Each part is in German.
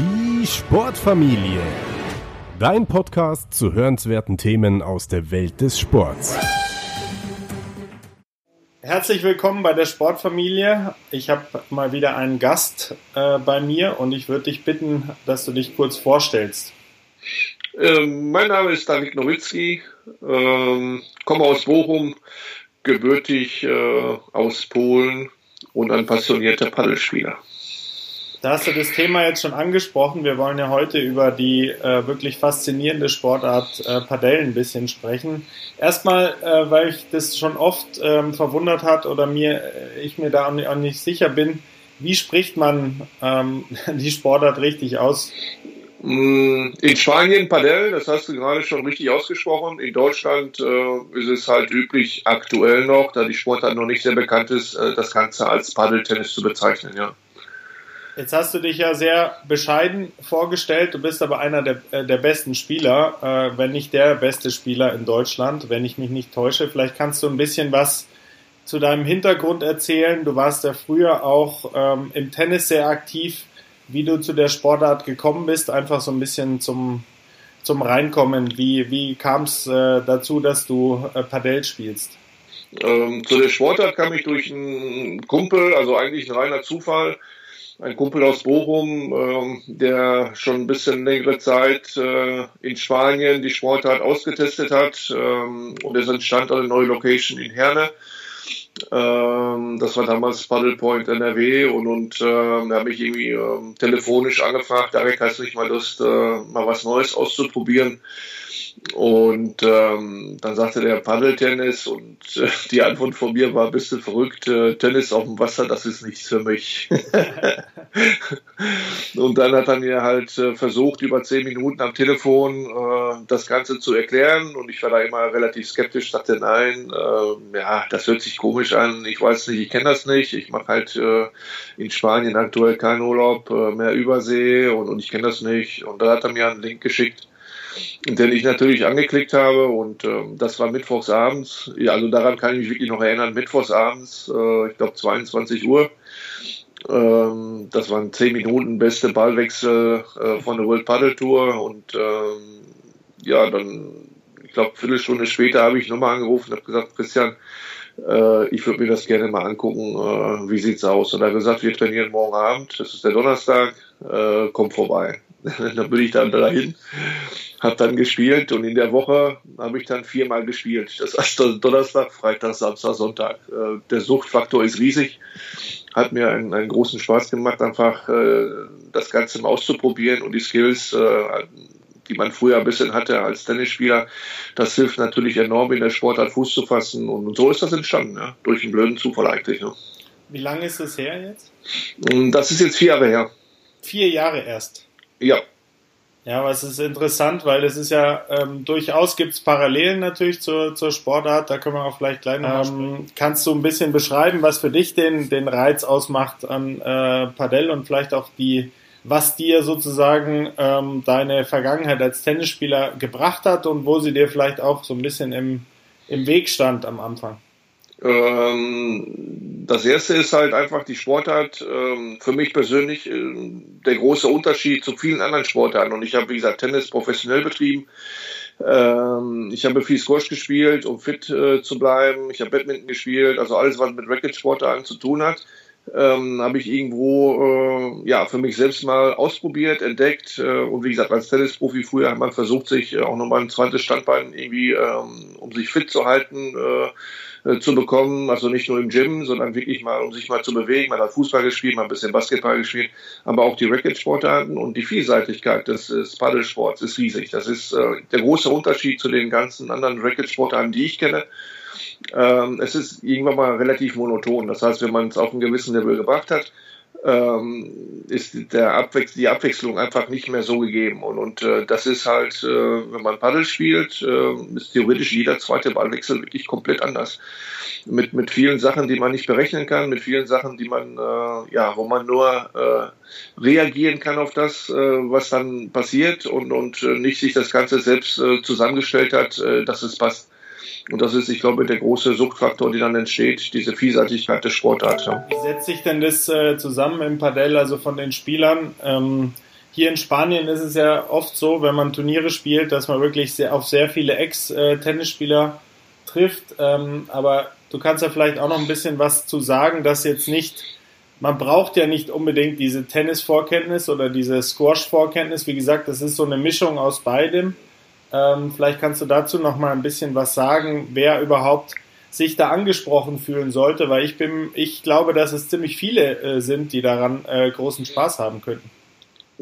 Die Sportfamilie. Dein Podcast zu hörenswerten Themen aus der Welt des Sports. Herzlich willkommen bei der Sportfamilie. Ich habe mal wieder einen Gast äh, bei mir und ich würde dich bitten, dass du dich kurz vorstellst. Ähm, mein Name ist David Nowitzki, ähm, komme aus Bochum, gebürtig äh, aus Polen und ein passionierter Paddelspieler. Da hast du das Thema jetzt schon angesprochen. Wir wollen ja heute über die äh, wirklich faszinierende Sportart äh, Padel ein bisschen sprechen. Erstmal, äh, weil ich das schon oft ähm, verwundert hat oder mir äh, ich mir da auch nicht, auch nicht sicher bin, wie spricht man ähm, die Sportart richtig aus? Mm, in Spanien Padel, das hast du gerade schon richtig ausgesprochen. In Deutschland äh, ist es halt üblich, aktuell noch, da die Sportart noch nicht sehr bekannt ist, äh, das Ganze als Paddeltennis zu bezeichnen, ja. Jetzt hast du dich ja sehr bescheiden vorgestellt. Du bist aber einer der, äh, der besten Spieler, äh, wenn nicht der beste Spieler in Deutschland, wenn ich mich nicht täusche. Vielleicht kannst du ein bisschen was zu deinem Hintergrund erzählen. Du warst ja früher auch ähm, im Tennis sehr aktiv. Wie du zu der Sportart gekommen bist, einfach so ein bisschen zum, zum Reinkommen. Wie, wie kam es äh, dazu, dass du äh, Padel spielst? Ähm, zu der Sportart kam ich durch einen Kumpel, also eigentlich ein reiner Zufall ein Kumpel aus Bochum, äh, der schon ein bisschen längere Zeit äh, in Spanien die Sportart ausgetestet hat. Ähm, und es entstand eine neue Location in Herne. Ähm, das war damals Paddle Point NRW und, und äh, er mich irgendwie äh, telefonisch angefragt, Derek, hast du nicht mal Lust, äh, mal was Neues auszuprobieren? Und ähm, dann sagte der Paddeltennis und äh, die Antwort von mir war, bist du verrückt, äh, Tennis auf dem Wasser, das ist nichts für mich. und dann hat er mir halt äh, versucht, über zehn Minuten am Telefon äh, das Ganze zu erklären und ich war da immer relativ skeptisch, sagte nein, äh, ja, das hört sich komisch an, ich weiß nicht, ich kenne das nicht, ich mache halt äh, in Spanien aktuell keinen Urlaub, äh, mehr Übersee und, und ich kenne das nicht. Und da hat er mir einen Link geschickt den ich natürlich angeklickt habe und ähm, das war mittwochsabends. Ja, also daran kann ich mich wirklich noch erinnern, mittwochsabends, äh, ich glaube 22 Uhr. Ähm, das waren 10 Minuten beste Ballwechsel äh, von der World Paddle Tour und ähm, ja, dann, ich glaube, Viertelstunde später habe ich nochmal angerufen und habe gesagt, Christian, äh, ich würde mir das gerne mal angucken, äh, wie sieht's aus? Und er hat gesagt, wir trainieren morgen Abend, das ist der Donnerstag, äh, komm vorbei. dann bin ich dann dahin, habe dann gespielt und in der Woche habe ich dann viermal gespielt. Das heißt Donnerstag, Freitag, Samstag, Sonntag. Äh, der Suchtfaktor ist riesig. Hat mir einen, einen großen Spaß gemacht, einfach äh, das Ganze mal auszuprobieren und die Skills, äh, die man früher ein bisschen hatte als Tennisspieler, das hilft natürlich enorm in der Sportart Fuß zu fassen. Und so ist das entstanden, ja? durch einen blöden Zufall eigentlich. Ne? Wie lange ist es her jetzt? Das ist jetzt vier Jahre her. Vier Jahre erst. Ja. Ja, aber es ist interessant, weil es ist ja ähm, durchaus gibt es Parallelen natürlich zur, zur Sportart, da können wir auch vielleicht gleich noch ähm, Kannst du ein bisschen beschreiben, was für dich den, den Reiz ausmacht an äh, Padel und vielleicht auch die, was dir sozusagen ähm, deine Vergangenheit als Tennisspieler gebracht hat und wo sie dir vielleicht auch so ein bisschen im, im Weg stand am Anfang? Ähm, das erste ist halt einfach die Sportart. Ähm, für mich persönlich äh, der große Unterschied zu vielen anderen Sportarten. Und ich habe, wie gesagt, Tennis professionell betrieben. Ähm, ich habe viel Squash gespielt, um fit äh, zu bleiben. Ich habe Badminton gespielt, also alles, was mit Racket-Sportarten zu tun hat. Ähm, habe ich irgendwo äh, ja für mich selbst mal ausprobiert, entdeckt äh, und wie gesagt als Tennisprofi früher hat man versucht sich äh, auch nochmal ein zweites Standbein irgendwie ähm, um sich fit zu halten äh, äh, zu bekommen, also nicht nur im Gym, sondern wirklich mal, um sich mal zu bewegen. Man hat Fußball gespielt, mal ein bisschen Basketball gespielt, aber auch die Racket-Sportarten und die Vielseitigkeit des, des Paddelsports ist riesig. Das ist äh, der große Unterschied zu den ganzen anderen Racket-Sportarten, die ich kenne. Ähm, es ist irgendwann mal relativ monoton. Das heißt, wenn man es auf einen gewissen Level gebracht hat, ähm, ist der Abwech die Abwechslung einfach nicht mehr so gegeben. Und, und äh, das ist halt, äh, wenn man Paddel spielt, äh, ist theoretisch jeder zweite Ballwechsel wirklich komplett anders. Mit, mit vielen Sachen, die man nicht berechnen kann, mit vielen Sachen, die man, äh, ja, wo man nur äh, reagieren kann auf das, äh, was dann passiert und, und nicht sich das Ganze selbst zusammengestellt hat, dass es passt. Und das ist, ich glaube, der große Suchtfaktor, der dann entsteht, diese Vielseitigkeit der Sportart. Ja. Wie setzt sich denn das äh, zusammen im Padel, also von den Spielern? Ähm, hier in Spanien ist es ja oft so, wenn man Turniere spielt, dass man wirklich sehr, auf sehr viele Ex-Tennisspieler trifft. Ähm, aber du kannst ja vielleicht auch noch ein bisschen was zu sagen, dass jetzt nicht, man braucht ja nicht unbedingt diese Tennis-Vorkenntnis oder diese Squash-Vorkenntnis. Wie gesagt, das ist so eine Mischung aus beidem. Ähm, vielleicht kannst du dazu noch mal ein bisschen was sagen, wer überhaupt sich da angesprochen fühlen sollte, weil ich bin, ich glaube, dass es ziemlich viele äh, sind, die daran äh, großen Spaß haben könnten.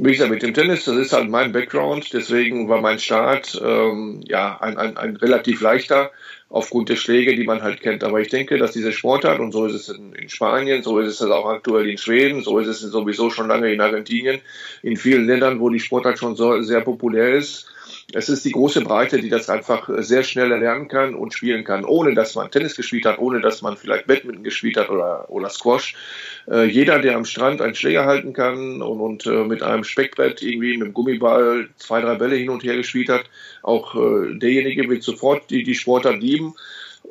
Wie gesagt, mit dem Tennis, das ist halt mein Background, deswegen war mein Start ähm, ja ein, ein, ein relativ leichter aufgrund der Schläge, die man halt kennt. Aber ich denke, dass diese Sportart, und so ist es in, in Spanien, so ist es auch aktuell in Schweden, so ist es sowieso schon lange in Argentinien, in vielen Ländern, wo die Sportart schon so sehr populär ist, es ist die große Breite, die das einfach sehr schnell erlernen kann und spielen kann, ohne dass man Tennis gespielt hat, ohne dass man vielleicht Badminton gespielt hat oder, oder Squash. Äh, jeder, der am Strand einen Schläger halten kann und, und äh, mit einem Speckbrett irgendwie mit einem Gummiball zwei, drei Bälle hin und her gespielt hat, auch äh, derjenige wird sofort die, die Sportart lieben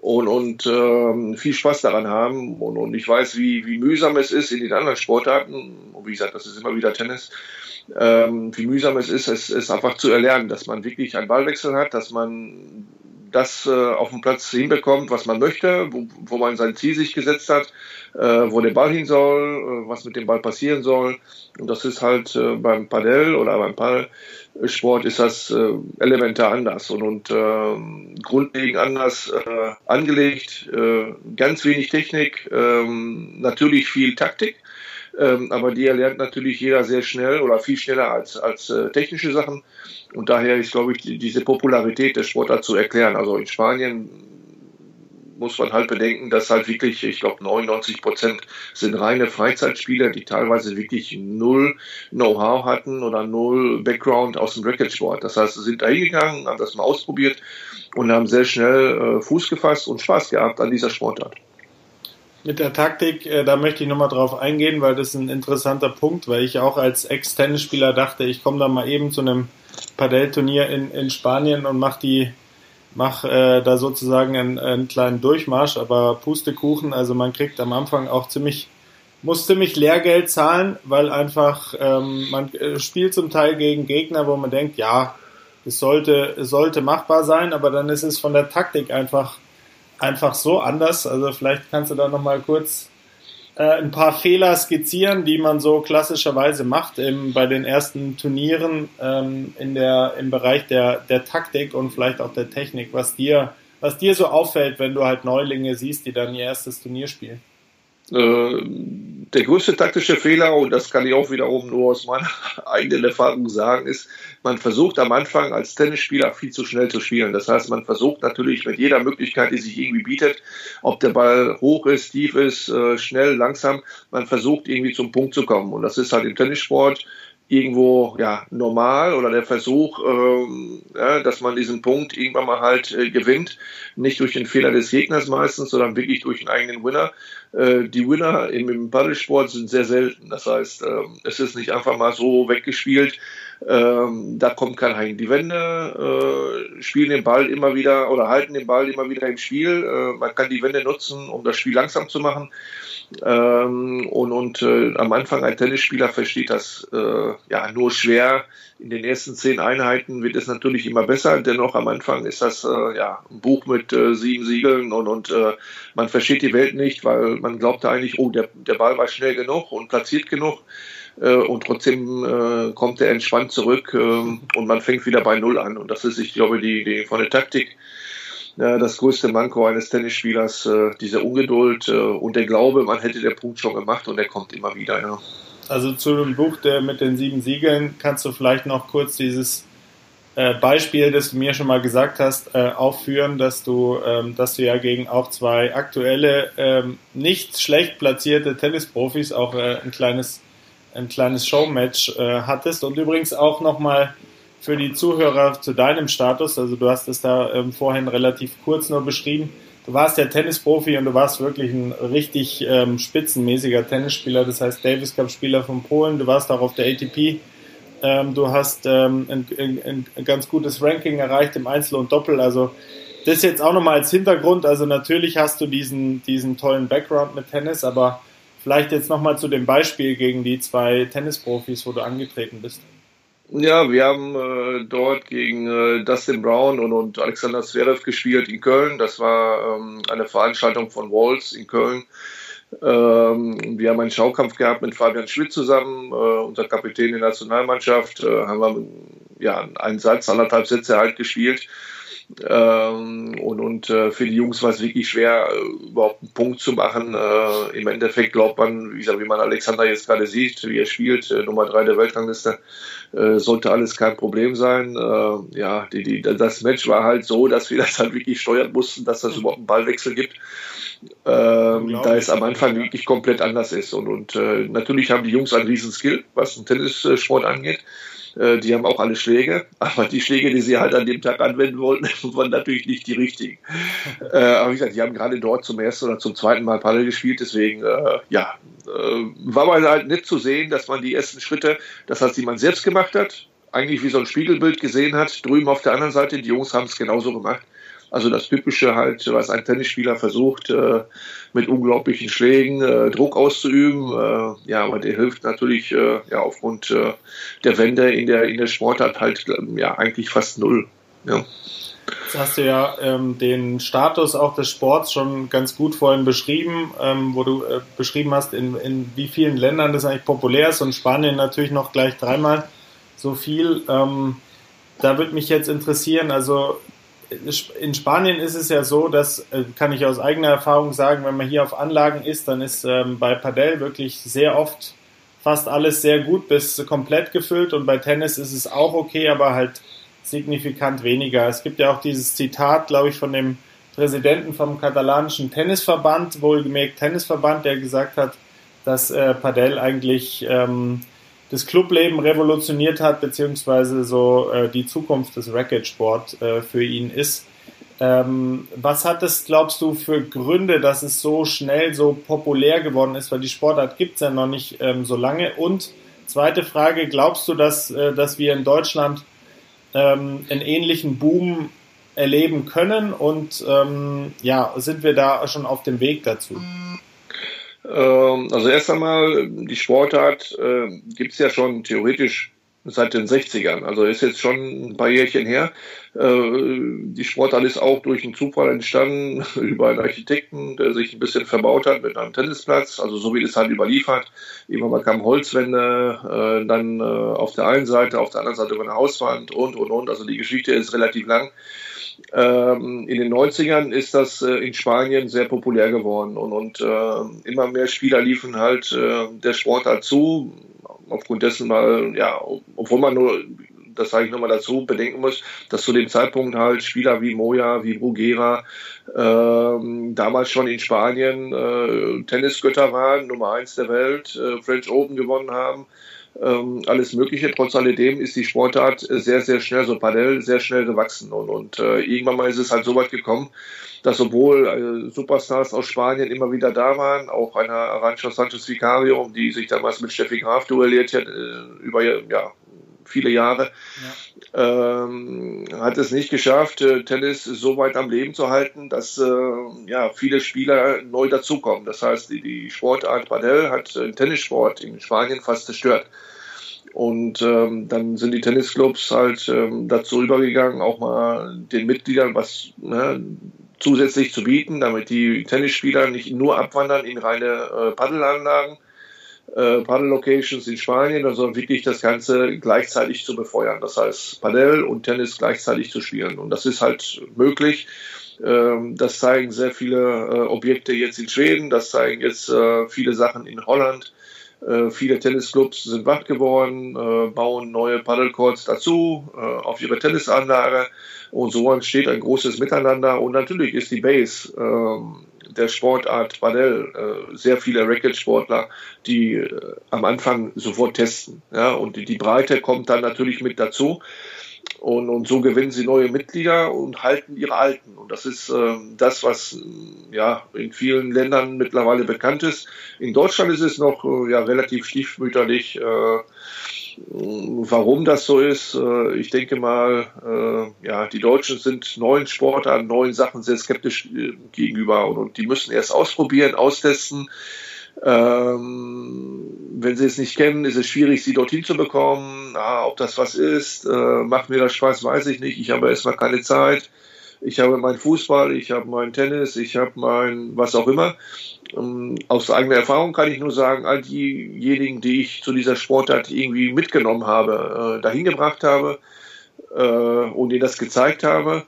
und, und ähm, viel Spaß daran haben. Und, und ich weiß, wie, wie mühsam es ist in den anderen Sportarten. Und wie gesagt, das ist immer wieder Tennis ähm, wie mühsam es ist, es, es einfach zu erlernen, dass man wirklich einen Ballwechsel hat, dass man das äh, auf dem Platz hinbekommt, was man möchte, wo, wo man sein Ziel sich gesetzt hat, äh, wo der Ball hin soll, äh, was mit dem Ball passieren soll. Und das ist halt äh, beim Padel oder beim Ballsport ist das äh, elementar anders und, und äh, grundlegend anders äh, angelegt. Äh, ganz wenig Technik, äh, natürlich viel Taktik ähm, aber die erlernt natürlich jeder sehr schnell oder viel schneller als, als äh, technische Sachen. Und daher ist, glaube ich, die, diese Popularität des Sportart zu erklären. Also in Spanien muss man halt bedenken, dass halt wirklich, ich glaube, 99 Prozent sind reine Freizeitspieler, die teilweise wirklich null Know-how hatten oder null Background aus dem Racketsport. Das heißt, sie sind da hingegangen, haben das mal ausprobiert und haben sehr schnell äh, Fuß gefasst und Spaß gehabt an dieser Sportart. Mit der Taktik, äh, da möchte ich nochmal drauf eingehen, weil das ist ein interessanter Punkt, weil ich auch als Ex-Tennisspieler dachte, ich komme da mal eben zu einem Padel-Turnier in, in Spanien und mache die, mach äh, da sozusagen einen, einen kleinen Durchmarsch, aber Pustekuchen, also man kriegt am Anfang auch ziemlich, muss ziemlich Lehrgeld zahlen, weil einfach ähm, man äh, spielt zum Teil gegen Gegner, wo man denkt, ja, es sollte, es sollte machbar sein, aber dann ist es von der Taktik einfach einfach so anders. Also vielleicht kannst du da nochmal kurz äh, ein paar Fehler skizzieren, die man so klassischerweise macht im, bei den ersten Turnieren ähm, in der, im Bereich der, der Taktik und vielleicht auch der Technik, was dir, was dir so auffällt, wenn du halt Neulinge siehst, die dann ihr erstes Turnier spielen. Äh, der größte taktische Fehler, und das kann ich auch wiederum nur aus meiner eigenen Erfahrung sagen, ist, man versucht am Anfang als Tennisspieler viel zu schnell zu spielen. Das heißt, man versucht natürlich mit jeder Möglichkeit, die sich irgendwie bietet, ob der Ball hoch ist, tief ist, äh, schnell, langsam, man versucht irgendwie zum Punkt zu kommen. Und das ist halt im Tennissport irgendwo ja normal oder der Versuch, ähm, ja, dass man diesen Punkt irgendwann mal halt äh, gewinnt, nicht durch den Fehler des Gegners meistens, sondern wirklich durch einen eigenen Winner. Äh, die Winner im, im Paddelsport sind sehr selten. Das heißt, äh, es ist nicht einfach mal so weggespielt. Ähm, da kommt kein Hein die Wände, äh, spielen den Ball immer wieder oder halten den Ball immer wieder im Spiel. Äh, man kann die Wände nutzen, um das Spiel langsam zu machen. Ähm, und und äh, am Anfang ein Tennisspieler versteht das äh, ja nur schwer. In den ersten zehn Einheiten wird es natürlich immer besser. Dennoch am Anfang ist das äh, ja ein Buch mit äh, sieben Siegeln und, und man versteht die Welt nicht, weil man glaubte eigentlich, oh, der, der Ball war schnell genug und platziert genug. Äh, und trotzdem äh, kommt er entspannt zurück äh, und man fängt wieder bei Null an. Und das ist, ich glaube, die, die von der Taktik ja, das größte Manko eines Tennisspielers, äh, diese Ungeduld äh, und der Glaube, man hätte den Punkt schon gemacht und er kommt immer wieder. Ja. Also zu dem Buch der mit den sieben Siegeln kannst du vielleicht noch kurz dieses äh, Beispiel, das du mir schon mal gesagt hast, äh, aufführen, dass du, ähm, dass du ja gegen auch zwei aktuelle, ähm, nicht schlecht platzierte Tennisprofis auch äh, ein kleines, ein kleines Showmatch äh, hattest und übrigens auch nochmal für die Zuhörer zu deinem Status. Also du hast es da ähm, vorhin relativ kurz nur beschrieben. Du warst ja Tennisprofi und du warst wirklich ein richtig ähm, spitzenmäßiger Tennisspieler. Das heißt Davis Cup Spieler von Polen. Du warst auch auf der ATP. Ähm, du hast ähm, ein, ein, ein, ganz gutes Ranking erreicht im Einzel und Doppel. Also das jetzt auch nochmal als Hintergrund. Also natürlich hast du diesen, diesen tollen Background mit Tennis, aber vielleicht jetzt nochmal zu dem Beispiel gegen die zwei Tennisprofis, wo du angetreten bist. Ja, wir haben äh, dort gegen äh, Dustin Brown und, und Alexander Zverev gespielt in Köln. Das war ähm, eine Veranstaltung von Walls in Köln. Ähm, wir haben einen Schaukampf gehabt mit Fabian Schmidt zusammen, äh, unser Kapitän der Nationalmannschaft. Äh, haben wir ja, einen Satz, anderthalb Sätze halt gespielt. Ähm, und und äh, für die Jungs war es wirklich schwer, äh, überhaupt einen Punkt zu machen. Äh, Im Endeffekt glaubt man, wie, gesagt, wie man Alexander jetzt gerade sieht, wie er spielt, äh, Nummer drei der Weltrangliste, äh, sollte alles kein Problem sein. Äh, ja, die, die, das Match war halt so, dass wir das halt wirklich steuern mussten, dass das überhaupt einen Ballwechsel gibt. Ähm, da es am Anfang wirklich komplett anders ist. Und, und natürlich haben die Jungs einen riesen Skill, was den Tennissport angeht. Äh, die haben auch alle Schläge, aber die Schläge, die sie halt an dem Tag anwenden wollten, waren natürlich nicht die richtigen. äh, aber wie gesagt, die haben gerade dort zum ersten oder zum zweiten Mal Paddel gespielt, deswegen, äh, ja, äh, war mal halt nett zu sehen, dass man die ersten Schritte, das heißt, die man selbst gemacht hat, eigentlich wie so ein Spiegelbild gesehen hat, drüben auf der anderen Seite, die Jungs haben es genauso gemacht. Also das Typische halt, was ein Tennisspieler versucht, äh, mit unglaublichen Schlägen äh, Druck auszuüben. Äh, ja, aber der hilft natürlich ja aufgrund der Wende in der in der Sportart halt ja eigentlich fast null. Ja. Jetzt hast du ja ähm, den Status auch des Sports schon ganz gut vorhin beschrieben, ähm, wo du beschrieben hast, in, in wie vielen Ländern das eigentlich populär ist und Spanien natürlich noch gleich dreimal so viel. Ähm, da würde mich jetzt interessieren, also in Spanien ist es ja so, dass äh, kann ich aus eigener Erfahrung sagen, wenn man hier auf Anlagen ist, dann ist ähm, bei Padel wirklich sehr oft fast alles sehr gut bis komplett gefüllt und bei Tennis ist es auch okay, aber halt signifikant weniger. Es gibt ja auch dieses Zitat, glaube ich, von dem Präsidenten vom katalanischen Tennisverband, wohlgemerkt Tennisverband, der gesagt hat, dass äh, Padel eigentlich ähm, das Clubleben revolutioniert hat, beziehungsweise so äh, die Zukunft des Racket-Sport äh, für ihn ist. Ähm, was hat es, glaubst du, für Gründe, dass es so schnell so populär geworden ist? Weil die Sportart gibt es ja noch nicht ähm, so lange. Und zweite Frage, glaubst du, dass, äh, dass wir in Deutschland ähm, einen ähnlichen Boom erleben können? Und ähm, ja, sind wir da schon auf dem Weg dazu? Mhm. Ähm, also erst einmal, die Sportart äh, gibt es ja schon theoretisch seit den 60ern. Also ist jetzt schon ein paar Jährchen her. Äh, die Sportart ist auch durch einen Zufall entstanden über einen Architekten, der sich ein bisschen verbaut hat mit einem Tennisplatz. Also so wie es halt überliefert. Irgendwann kam Holzwände, äh, dann auf der einen Seite, auf der anderen Seite über eine Hauswand und, und, und. Also die Geschichte ist relativ lang. Ähm, in den 90ern ist das äh, in Spanien sehr populär geworden und, und äh, immer mehr Spieler liefen halt äh, der Sportart zu. Aufgrund dessen mal, ja, obwohl man nur, das sage ich nochmal dazu, bedenken muss, dass zu dem Zeitpunkt halt Spieler wie Moya, wie Bruguera ähm, damals schon in Spanien äh, Tennisgötter waren, Nummer eins der Welt, äh, French Open gewonnen haben ähm, alles Mögliche. Trotz alledem ist die Sportart sehr, sehr schnell, so Padel, sehr schnell gewachsen. Und, und äh, irgendwann mal ist es halt so weit gekommen, dass obwohl äh, Superstars aus Spanien immer wieder da waren, auch einer Arancha Sanchez Vicario, die sich damals mit Steffi Graf duelliert hat, äh, über ja, viele Jahre, ja. ähm, hat es nicht geschafft, äh, Tennis so weit am Leben zu halten, dass äh, ja, viele Spieler neu dazukommen. Das heißt, die, die Sportart Padel hat den Tennissport in Spanien fast zerstört. Und ähm, dann sind die Tennisclubs halt ähm, dazu übergegangen, auch mal den Mitgliedern was ne, zusätzlich zu bieten, damit die Tennisspieler nicht nur abwandern in reine äh, Paddelanlagen, äh, Paddle-Locations in Spanien, sondern wirklich das Ganze gleichzeitig zu befeuern. Das heißt, Padel und Tennis gleichzeitig zu spielen. Und das ist halt möglich. Ähm, das zeigen sehr viele äh, Objekte jetzt in Schweden, das zeigen jetzt äh, viele Sachen in Holland. Äh, viele Tennisclubs sind wach geworden, äh, bauen neue Paddlecourts dazu äh, auf ihre Tennisanlage und so entsteht ein großes Miteinander und natürlich ist die Base ähm, der Sportart Padel äh, sehr viele Racket-Sportler, die äh, am Anfang sofort testen. Ja, und die, die Breite kommt dann natürlich mit dazu. Und, und so gewinnen sie neue Mitglieder und halten ihre alten. Und das ist äh, das, was ja in vielen Ländern mittlerweile bekannt ist. In Deutschland ist es noch äh, ja relativ stiefmütterlich. Äh, Warum das so ist, äh, ich denke mal, äh, ja, die Deutschen sind neuen Sportarten, neuen Sachen sehr skeptisch äh, gegenüber und, die müssen erst ausprobieren, austesten. Ähm, wenn sie es nicht kennen, ist es schwierig, sie dorthin zu bekommen. Ah, ob das was ist, macht mir das Spaß, weiß ich nicht. Ich habe erstmal keine Zeit. Ich habe meinen Fußball, ich habe meinen Tennis, ich habe mein was auch immer. Ähm, aus eigener Erfahrung kann ich nur sagen, all diejenigen, die ich zu dieser Sportart irgendwie mitgenommen habe, äh, dahin gebracht habe äh, und ihnen das gezeigt habe,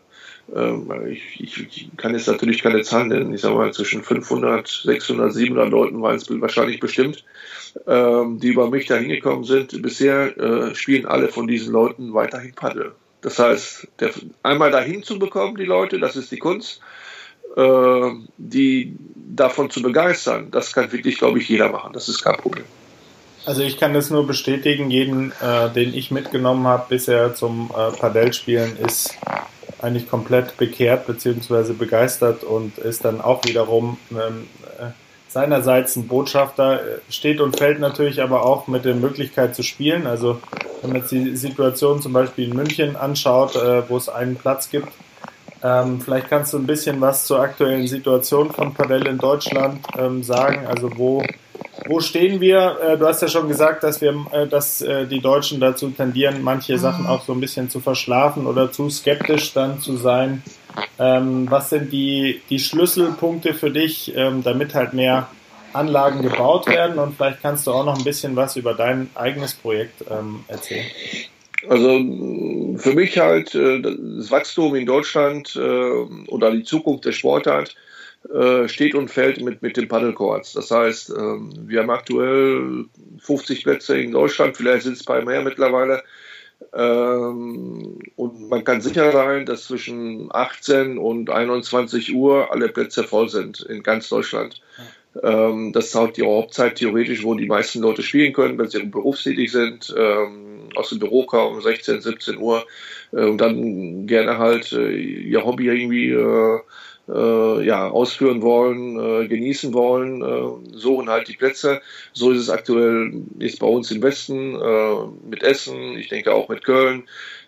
ähm, ich, ich, kann jetzt natürlich keine Zahlen nennen. Ich sage mal, zwischen 500, 600, 700 Leuten waren es wahrscheinlich bestimmt, ähm, die über mich da hingekommen sind. Bisher äh, spielen alle von diesen Leuten weiterhin Paddel. Das heißt, der, einmal dahin zu bekommen, die Leute, das ist die Kunst. Äh, die davon zu begeistern, das kann wirklich, glaube ich, jeder machen. Das ist kein Problem. Also ich kann das nur bestätigen, jeden, äh, den ich mitgenommen habe bisher zum äh, Padel-Spielen, ist eigentlich komplett bekehrt bzw. begeistert und ist dann auch wiederum ähm, äh, seinerseits ein Botschafter, steht und fällt natürlich aber auch mit der Möglichkeit zu spielen. Also wenn man jetzt die Situation zum Beispiel in München anschaut, äh, wo es einen Platz gibt, ähm, vielleicht kannst du ein bisschen was zur aktuellen Situation von Padel in Deutschland ähm, sagen. Also wo, wo stehen wir? Äh, du hast ja schon gesagt, dass wir, äh, dass äh, die Deutschen dazu tendieren, manche Sachen auch so ein bisschen zu verschlafen oder zu skeptisch dann zu sein. Ähm, was sind die, die Schlüsselpunkte für dich, ähm, damit halt mehr Anlagen gebaut werden? Und vielleicht kannst du auch noch ein bisschen was über dein eigenes Projekt ähm, erzählen. Also für mich halt äh, das Wachstum in Deutschland äh, oder die Zukunft der Sportart äh, steht und fällt mit, mit dem Paddlecourts. Das heißt, ähm, wir haben aktuell 50 Plätze in Deutschland, vielleicht sind es ein paar mehr mittlerweile. Ähm, und man kann sicher sein, dass zwischen 18 und 21 Uhr alle Plätze voll sind in ganz Deutschland. Ähm, das ist halt die Hauptzeit. Theoretisch, wo die meisten Leute spielen können, wenn sie berufstätig sind, ähm, aus dem Büro kommen, 16, 17 Uhr äh, und dann gerne halt äh, ihr Hobby irgendwie äh, äh, ja, ausführen wollen, äh, genießen wollen, äh, suchen halt die Plätze. So ist es aktuell ist bei uns im Westen äh, mit Essen, ich denke auch mit Köln.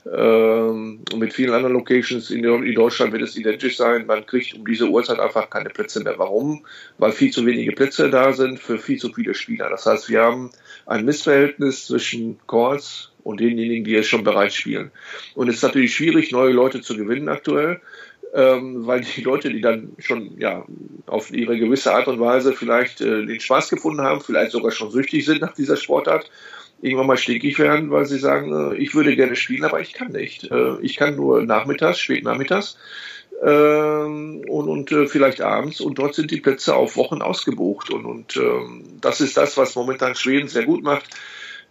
Ähm, und mit vielen anderen Locations in, in, Deutschland wird es identisch sein. Man kriegt um diese Uhrzeit einfach keine Plätze mehr. Warum? Weil viel zu wenige Plätze da sind für viel zu viele Spieler. Das heißt, wir haben ein Missverhältnis zwischen Calls und denjenigen, die jetzt schon bereits spielen. Und es ist natürlich schwierig, neue Leute zu gewinnen aktuell ähm, weil die Leute, die dann schon ja auf ihre gewisse Art und Weise vielleicht äh, den Spaß gefunden haben, vielleicht sogar schon süchtig sind nach dieser Sportart, irgendwann mal stinkig werden, weil sie sagen, äh, ich würde gerne spielen, aber ich kann nicht. Äh, ich kann nur nachmittags, spät nachmittags ähm, und, und äh, vielleicht abends und dort sind die Plätze auf Wochen ausgebucht und, und ähm, das ist das, was momentan Schweden sehr gut macht.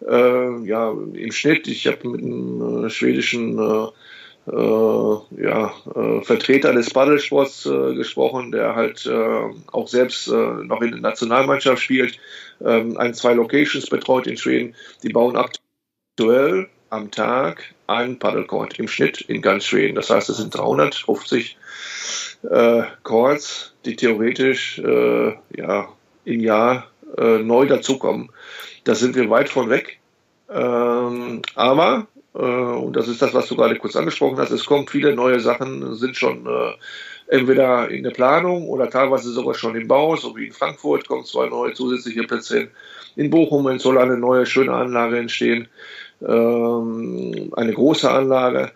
Äh, ja, im Schnitt, ich habe mit einem äh, schwedischen äh, ja, äh, Vertreter des Paddelsports äh, gesprochen, der halt äh, auch selbst äh, noch in der Nationalmannschaft spielt, ähm, ein, zwei Locations betreut in Schweden. Die bauen aktuell am Tag einen Paddlecourt im Schnitt in ganz Schweden. Das heißt, es sind 350 äh, Courts, die theoretisch äh, ja, im Jahr äh, neu dazukommen. Da sind wir weit von weg. Ähm, aber äh, und das ist das, was du gerade kurz angesprochen hast. Es kommen viele neue Sachen, sind schon äh, entweder in der Planung oder teilweise sogar schon im Bau, so wie in Frankfurt kommen zwei neue zusätzliche Plätze hin. In Bochum soll eine neue schöne Anlage entstehen, ähm, eine große Anlage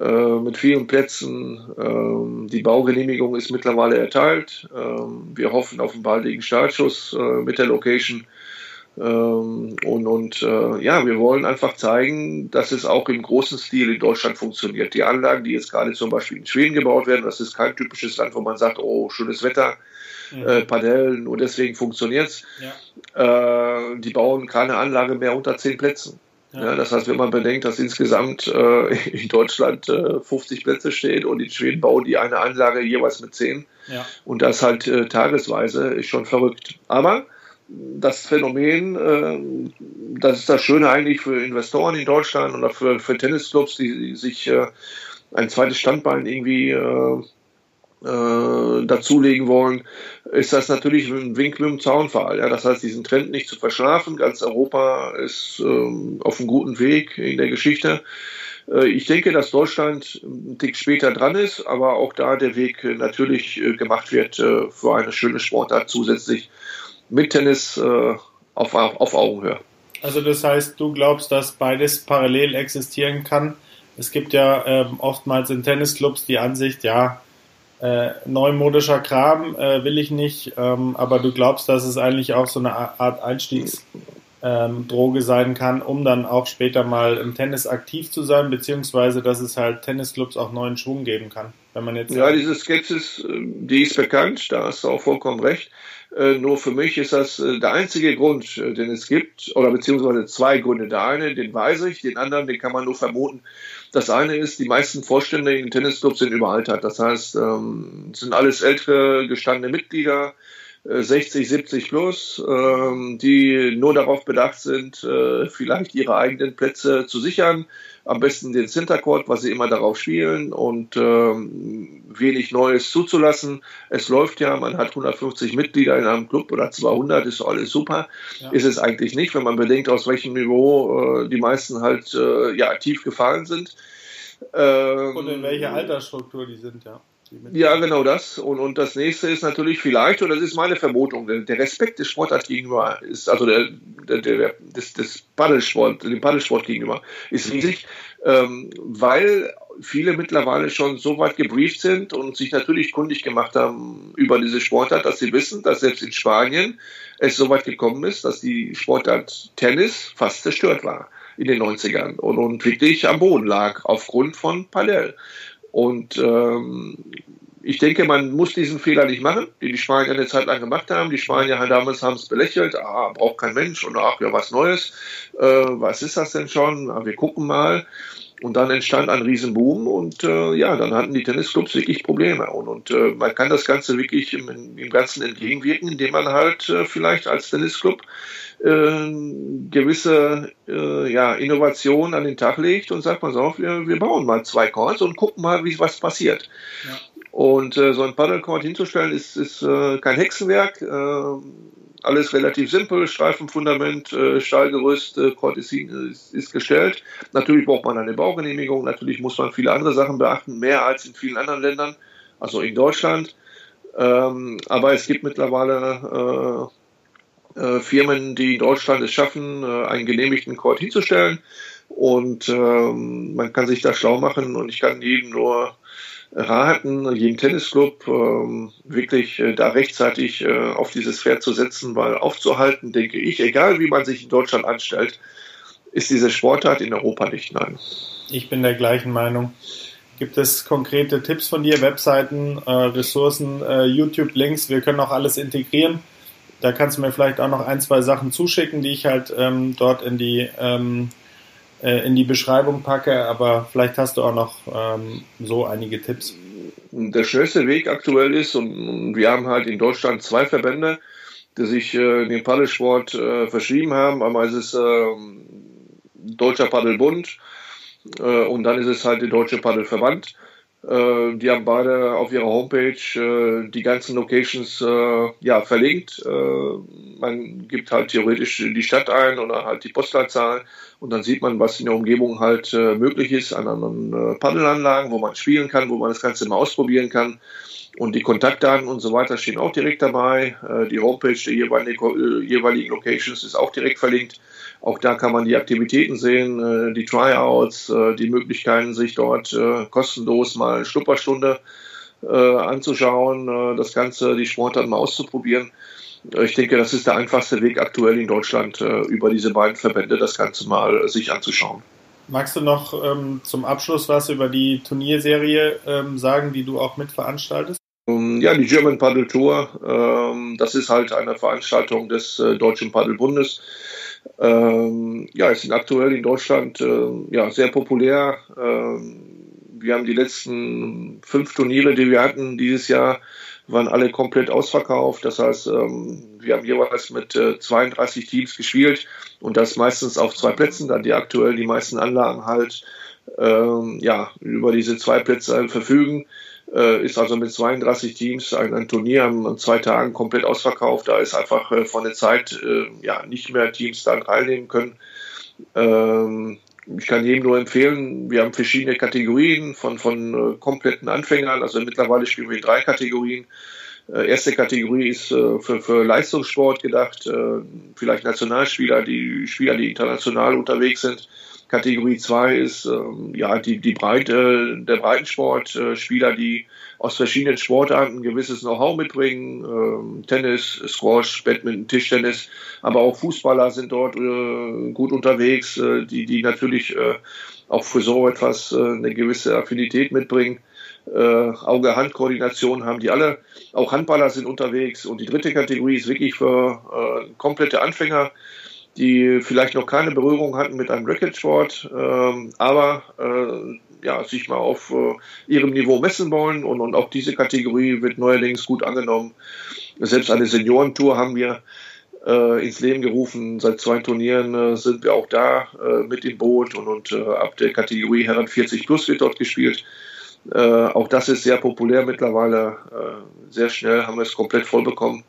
äh, mit vielen Plätzen. Ähm, die Baugenehmigung ist mittlerweile erteilt. Ähm, wir hoffen auf einen baldigen Startschuss mit der Location ähm, und und äh, ja, wir wollen einfach zeigen, dass es auch im großen Stil in Deutschland funktioniert. Die Anlagen, die jetzt gerade zum Beispiel in Schweden gebaut werden, das ist kein typisches Land, wo man sagt, oh, schönes Wetter, mhm. äh, Padellen, nur deswegen funktioniert's. Ja. Äh, die bauen keine Anlage mehr unter zehn Plätzen. Ja, das heißt, wenn man bedenkt, dass insgesamt äh, in Deutschland äh, 50 Plätze stehen und in Schweden bauen die eine Anlage jeweils mit 10 ja. und das halt äh, tagesweise, ist schon verrückt. Aber das Phänomen, äh, das ist das Schöne eigentlich für Investoren in Deutschland oder für, für Tennisclubs, die, sich äh, ein zweites Standbein irgendwie äh, äh, dazulegen wollen, ist das natürlich ein Wink mit dem Zaunfall. Das heißt, diesen Trend nicht zu verschlafen. Ganz Europa ist ähm, auf einem guten Weg in der Geschichte. Ich denke, dass Deutschland ein Tick später dran ist, aber auch da der Weg natürlich gemacht wird für eine schöne Sportart zusätzlich mit Tennis äh, auf, auf Augenhöhe. Also das heißt, du glaubst, dass beides parallel existieren kann. Es gibt ja ähm, oftmals in Tennisclubs die Ansicht, ja, äh, neumodischer Kram äh, will ich nicht, ähm, aber du glaubst, dass es eigentlich auch so eine Art Einstiegsdroge ähm, sein kann, um dann auch später mal im Tennis aktiv zu sein, beziehungsweise dass es halt Tennisclubs auch neuen Schwung geben kann. Wenn man jetzt ja, diese Skepsis, äh, die ist bekannt, da hast du auch vollkommen recht. Äh, nur für mich ist das äh, der einzige Grund, den es gibt, oder beziehungsweise zwei Gründe. Der eine, den weiß ich, den anderen, den kann man nur vermuten. Das eine ist, die meisten Vorstände in Tennisclubs sind überaltert. Das heißt, ähm, sind alles ältere, gestandene Mitglieder, 60, 70 plus, ähm, die nur darauf bedacht sind, äh, vielleicht ihre eigenen Plätze zu sichern. Am besten den Center Court, was sie immer darauf spielen und ähm, wenig Neues zuzulassen. Es läuft ja, man hat 150 Mitglieder in einem Club oder 200, ist alles super. Ja. Ist es eigentlich nicht, wenn man bedenkt, aus welchem Niveau äh, die meisten halt äh, ja, tief gefallen sind. Ähm, und in welcher Altersstruktur die sind, ja. Ja, genau das. Und, und das nächste ist natürlich vielleicht, und das ist meine Vermutung, der, der Respekt des Sportarts gegenüber ist, also der, der, der, des, des Paddelsport, dem Paddelsport gegenüber, ist riesig, ähm, weil viele mittlerweile schon so weit gebrieft sind und sich natürlich kundig gemacht haben über diese Sportart, dass sie wissen, dass selbst in Spanien es so weit gekommen ist, dass die Sportart Tennis fast zerstört war in den 90ern und, und wirklich am Boden lag aufgrund von Padel. Und ähm, ich denke, man muss diesen Fehler nicht machen, den die Spanier eine Zeit lang gemacht haben. Die Spanier damals haben es belächelt, ah, braucht kein Mensch und ach, ja, was Neues. Äh, was ist das denn schon? Ah, wir gucken mal. Und dann entstand ein Riesenboom und äh, ja, dann hatten die Tennisclubs wirklich Probleme. Und, und äh, man kann das Ganze wirklich im, im Ganzen entgegenwirken, indem man halt äh, vielleicht als Tennisclub äh, gewisse äh, ja, Innovation an den Tag legt und sagt, man so, wir, wir bauen mal zwei Chords und gucken mal, wie was passiert. Ja. Und äh, so ein Paddlecord hinzustellen ist, ist kein Hexenwerk. Äh, alles relativ simpel, Streifenfundament, äh, Stahlgerüst, äh, Chord ist, ist, gestellt. Natürlich braucht man eine Baugenehmigung, natürlich muss man viele andere Sachen beachten, mehr als in vielen anderen Ländern, also in Deutschland. Ähm, aber es gibt mittlerweile äh, Firmen, die in Deutschland es schaffen, äh, einen genehmigten Code hinzustellen. Und ähm, man kann sich da schlau machen und ich kann jedem nur raten, jedem Tennisclub ähm, wirklich äh, da rechtzeitig äh, auf dieses Pferd zu setzen, weil aufzuhalten, denke ich, egal wie man sich in Deutschland anstellt, ist diese Sportart in Europa nicht. Nein. Ich bin der gleichen Meinung. Gibt es konkrete Tipps von dir, Webseiten, äh, Ressourcen, äh, YouTube-Links? Wir können auch alles integrieren da kannst du mir vielleicht auch noch ein, zwei Sachen zuschicken, die ich halt ähm, dort in die, ähm, äh, in die Beschreibung packe, aber vielleicht hast du auch noch ähm, so einige Tipps. Der schnellste Weg aktuell ist, und wir haben halt in Deutschland zwei Verbände, die sich äh, dem Paddelsport äh, verschrieben haben. Einmal ist es äh, Deutscher Paddelbund äh, und dann ist es halt der Deutsche Paddelverband. Äh, die haben beide auf ihrer Homepage äh, die ganzen Locations äh, ja, verlinkt. Äh, man gibt halt theoretisch die Stadt ein oder halt die Postleitzahl und dann sieht man, was in der Umgebung halt äh, möglich ist an anderen äh, Paddelanlagen, wo man spielen kann, wo man das Ganze mal ausprobieren kann. Und die Kontaktdaten und so weiter stehen auch direkt dabei. die Homepage der jeweiligen, jeweiligen Locations ist auch direkt verlinkt. Auch da kann man die Aktivitäten sehen, äh, die Tryouts, äh, die Möglichkeiten, sich dort äh, kostenlos mal eine Schnupperstunde anzuschauen, das Ganze, die Sportart mal auszuprobieren. Ich denke, das ist der einfachste Weg aktuell in Deutschland, über diese beiden Verbände das Ganze mal sich anzuschauen. Magst du noch ähm, zum Abschluss was über die Turnierserie ähm, sagen, die du auch mitveranstaltest? Ähm, ja, die German Paddle Tour, ähm, das ist halt eine Veranstaltung des äh, Deutschen Paddelbundes. Ähm, ja, es sind aktuell in Deutschland äh, ja, sehr populär. Ähm, wir haben die letzten fünf Turniere, die wir hatten dieses Jahr, waren alle komplett ausverkauft. Das heißt, ähm, wir haben jeweils mit äh, 32 Teams gespielt und das meistens auf zwei Plätzen, da die aktuell die meisten Anlagen halt ähm, ja, über diese zwei Plätze verfügen äh, ist also mit 32 Teams ein, ein Turnier an zwei Tagen komplett ausverkauft. Da ist einfach äh, von der Zeit äh, ja nicht mehr Teams dann teilnehmen können. Ähm, ich kann jedem nur empfehlen, wir haben verschiedene Kategorien von, von äh, kompletten Anfängern. Also mittlerweile spielen wir in drei Kategorien. Äh, erste Kategorie ist äh, für, für Leistungssport gedacht, äh, vielleicht Nationalspieler, die Spieler, die international unterwegs sind. Kategorie 2 ist ähm, ja die, die Breite, der Breitensport, äh, Spieler, die aus verschiedenen Sportarten ein gewisses Know-how mitbringen. Ähm, Tennis, Squash, Badminton, Tischtennis, aber auch Fußballer sind dort äh, gut unterwegs, äh, die, die natürlich äh, auch für so etwas äh, eine gewisse Affinität mitbringen äh, Auge-Hand-Koordination haben die alle. Auch Handballer sind unterwegs. Und die dritte Kategorie ist wirklich für äh, komplette Anfänger, die vielleicht noch keine Berührung hatten mit einem Racketsport, ähm, aber äh, ja, sich mal auf äh, ihrem Niveau messen wollen. Und, und auch diese Kategorie wird neuerdings gut angenommen. Selbst eine Seniorentour haben wir äh, ins Leben gerufen. Seit zwei Turnieren äh, sind wir auch da äh, mit im Boot und, und äh, ab der Kategorie Herren 40 Plus wird dort gespielt. Äh, auch das ist sehr populär mittlerweile. Äh, sehr schnell haben wir es komplett voll bekommen.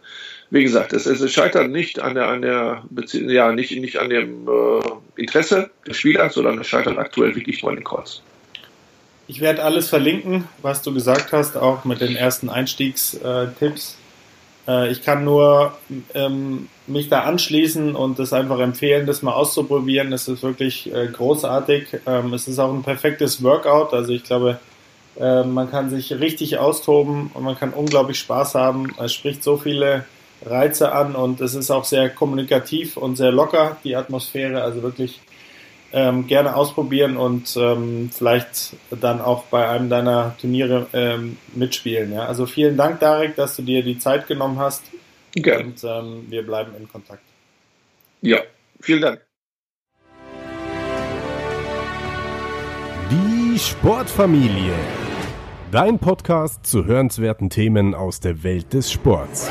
Wie gesagt, es, es scheitert nicht an der, an der ja, nicht, nicht an dem äh, Interesse des Spielers, sondern es scheitert aktuell wirklich nur an den Calls. Ich werde alles verlinken, was du gesagt hast, auch mit den ersten Einstiegstipps. Äh, ich kann nur ähm, mich da anschließen und das einfach empfehlen, das mal auszuprobieren. Es ist wirklich äh, großartig. Ähm, es ist auch ein perfektes Workout. Also ich glaube, äh, man kann sich richtig austoben und man kann unglaublich Spaß haben. Es spricht so viele Reize an und es ist auch sehr kommunikativ und sehr locker, die Atmosphäre. Also wirklich ähm, gerne ausprobieren und ähm, vielleicht dann auch bei einem deiner Turniere ähm, mitspielen. Ja? Also vielen Dank, Darek, dass du dir die Zeit genommen hast. Gerne. Und ähm, wir bleiben in Kontakt. Ja, vielen Dank. Die Sportfamilie. Dein Podcast zu hörenswerten Themen aus der Welt des Sports.